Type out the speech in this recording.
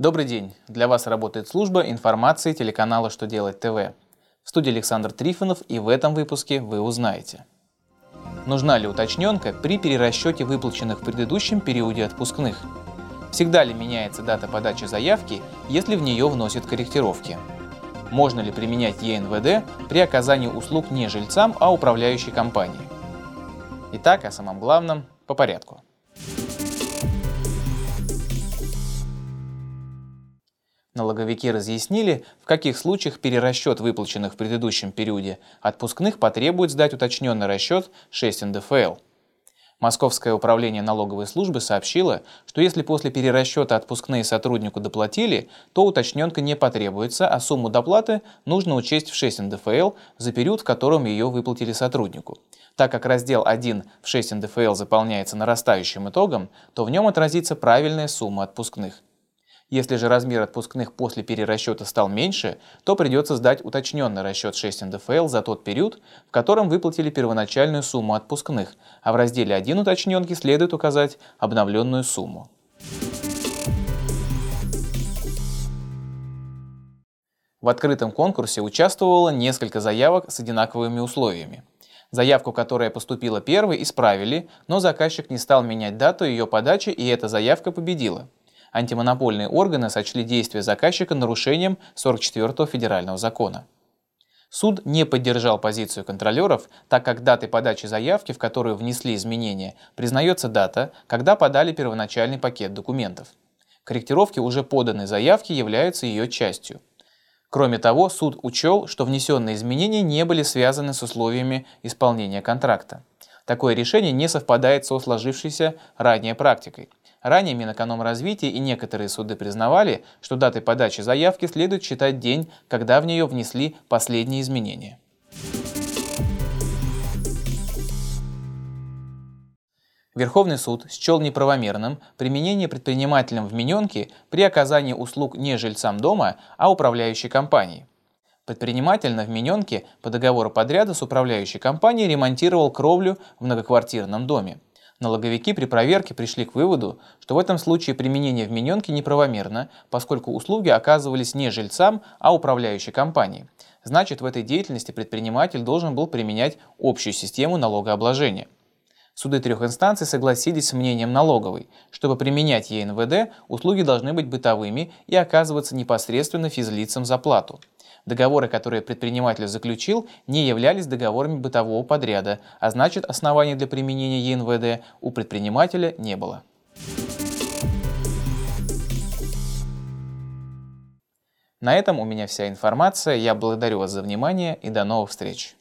Добрый день! Для вас работает служба информации телеканала «Что делать ТВ». В студии Александр Трифонов и в этом выпуске вы узнаете. Нужна ли уточненка при перерасчете выплаченных в предыдущем периоде отпускных? Всегда ли меняется дата подачи заявки, если в нее вносят корректировки? Можно ли применять ЕНВД при оказании услуг не жильцам, а управляющей компании? Итак, о самом главном по порядку. Налоговики разъяснили, в каких случаях перерасчет выплаченных в предыдущем периоде отпускных потребует сдать уточненный расчет 6 НДФЛ. Московское управление налоговой службы сообщило, что если после перерасчета отпускные сотруднику доплатили, то уточненка не потребуется, а сумму доплаты нужно учесть в 6 НДФЛ за период, в котором ее выплатили сотруднику. Так как раздел 1 в 6 НДФЛ заполняется нарастающим итогом, то в нем отразится правильная сумма отпускных. Если же размер отпускных после перерасчета стал меньше, то придется сдать уточненный расчет 6 НДФЛ за тот период, в котором выплатили первоначальную сумму отпускных, а в разделе 1 уточненки следует указать обновленную сумму. В открытом конкурсе участвовало несколько заявок с одинаковыми условиями. Заявку, которая поступила первой, исправили, но заказчик не стал менять дату ее подачи, и эта заявка победила антимонопольные органы сочли действия заказчика нарушением 44-го федерального закона. Суд не поддержал позицию контролеров, так как датой подачи заявки, в которую внесли изменения, признается дата, когда подали первоначальный пакет документов. Корректировки уже поданной заявки являются ее частью. Кроме того, суд учел, что внесенные изменения не были связаны с условиями исполнения контракта. Такое решение не совпадает со сложившейся ранее практикой. Ранее Минэкономразвития и некоторые суды признавали, что датой подачи заявки следует считать день, когда в нее внесли последние изменения. Верховный суд счел неправомерным применение предпринимателям вмененки при оказании услуг не жильцам дома, а управляющей компании. Предприниматель на вмененке по договору подряда с управляющей компанией ремонтировал кровлю в многоквартирном доме. Налоговики при проверке пришли к выводу, что в этом случае применение вмененки неправомерно, поскольку услуги оказывались не жильцам, а управляющей компании. Значит, в этой деятельности предприниматель должен был применять общую систему налогообложения. Суды трех инстанций согласились с мнением налоговой. Чтобы применять ЕНВД, услуги должны быть бытовыми и оказываться непосредственно физлицам за плату. Договоры, которые предприниматель заключил, не являлись договорами бытового подряда, а значит оснований для применения ЕНВД у предпринимателя не было. На этом у меня вся информация. Я благодарю вас за внимание и до новых встреч.